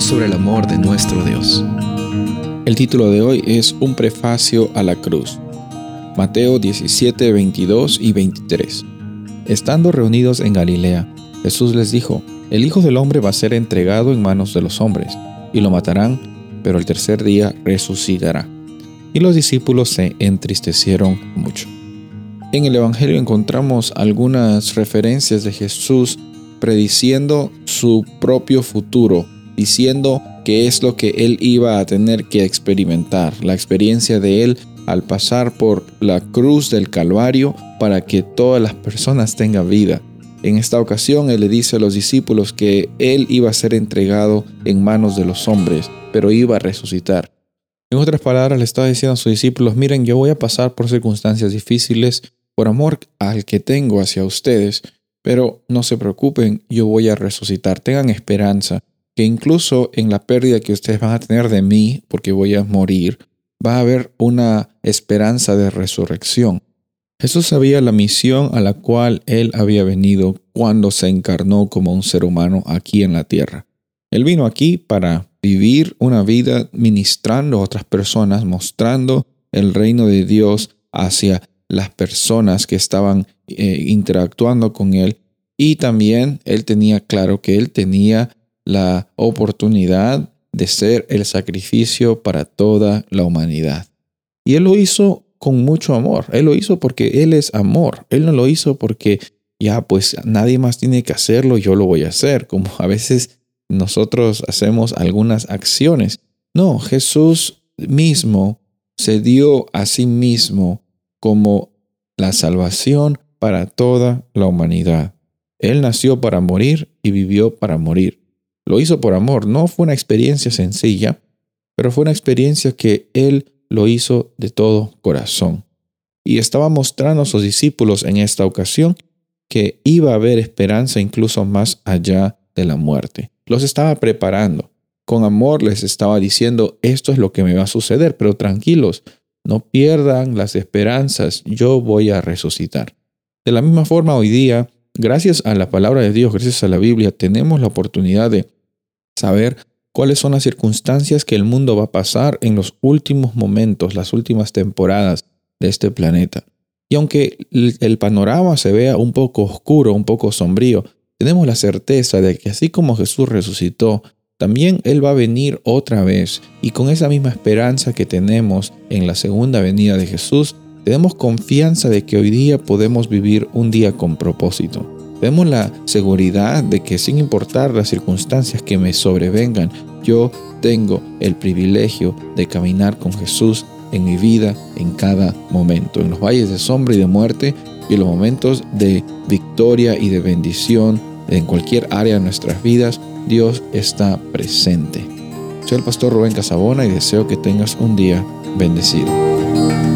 sobre el amor de nuestro Dios. El título de hoy es Un prefacio a la cruz. Mateo 17, 22 y 23. Estando reunidos en Galilea, Jesús les dijo, El Hijo del Hombre va a ser entregado en manos de los hombres, y lo matarán, pero el tercer día resucitará. Y los discípulos se entristecieron mucho. En el Evangelio encontramos algunas referencias de Jesús prediciendo su propio futuro, diciendo que es lo que él iba a tener que experimentar, la experiencia de él al pasar por la cruz del Calvario para que todas las personas tengan vida. En esta ocasión él le dice a los discípulos que él iba a ser entregado en manos de los hombres, pero iba a resucitar. En otras palabras, le estaba diciendo a sus discípulos, miren, yo voy a pasar por circunstancias difíciles por amor al que tengo hacia ustedes, pero no se preocupen, yo voy a resucitar. Tengan esperanza que incluso en la pérdida que ustedes van a tener de mí, porque voy a morir, va a haber una esperanza de resurrección. Jesús sabía la misión a la cual él había venido cuando se encarnó como un ser humano aquí en la tierra. Él vino aquí para vivir una vida ministrando a otras personas, mostrando el reino de Dios hacia las personas que estaban eh, interactuando con él y también él tenía claro que él tenía la oportunidad de ser el sacrificio para toda la humanidad. Y él lo hizo con mucho amor. Él lo hizo porque él es amor. Él no lo hizo porque ya pues nadie más tiene que hacerlo, yo lo voy a hacer, como a veces nosotros hacemos algunas acciones. No, Jesús mismo se dio a sí mismo como la salvación para toda la humanidad. Él nació para morir y vivió para morir. Lo hizo por amor. No fue una experiencia sencilla, pero fue una experiencia que Él lo hizo de todo corazón. Y estaba mostrando a sus discípulos en esta ocasión que iba a haber esperanza incluso más allá de la muerte. Los estaba preparando. Con amor les estaba diciendo, esto es lo que me va a suceder, pero tranquilos, no pierdan las esperanzas, yo voy a resucitar. De la misma forma, hoy día, gracias a la palabra de Dios, gracias a la Biblia, tenemos la oportunidad de saber cuáles son las circunstancias que el mundo va a pasar en los últimos momentos, las últimas temporadas de este planeta. Y aunque el panorama se vea un poco oscuro, un poco sombrío, tenemos la certeza de que así como Jesús resucitó, también Él va a venir otra vez y con esa misma esperanza que tenemos en la segunda venida de Jesús, tenemos confianza de que hoy día podemos vivir un día con propósito. Tenemos la seguridad de que sin importar las circunstancias que me sobrevengan, yo tengo el privilegio de caminar con Jesús en mi vida en cada momento, en los valles de sombra y de muerte y en los momentos de victoria y de bendición en cualquier área de nuestras vidas Dios está presente. Soy el pastor Rubén Casabona y deseo que tengas un día bendecido.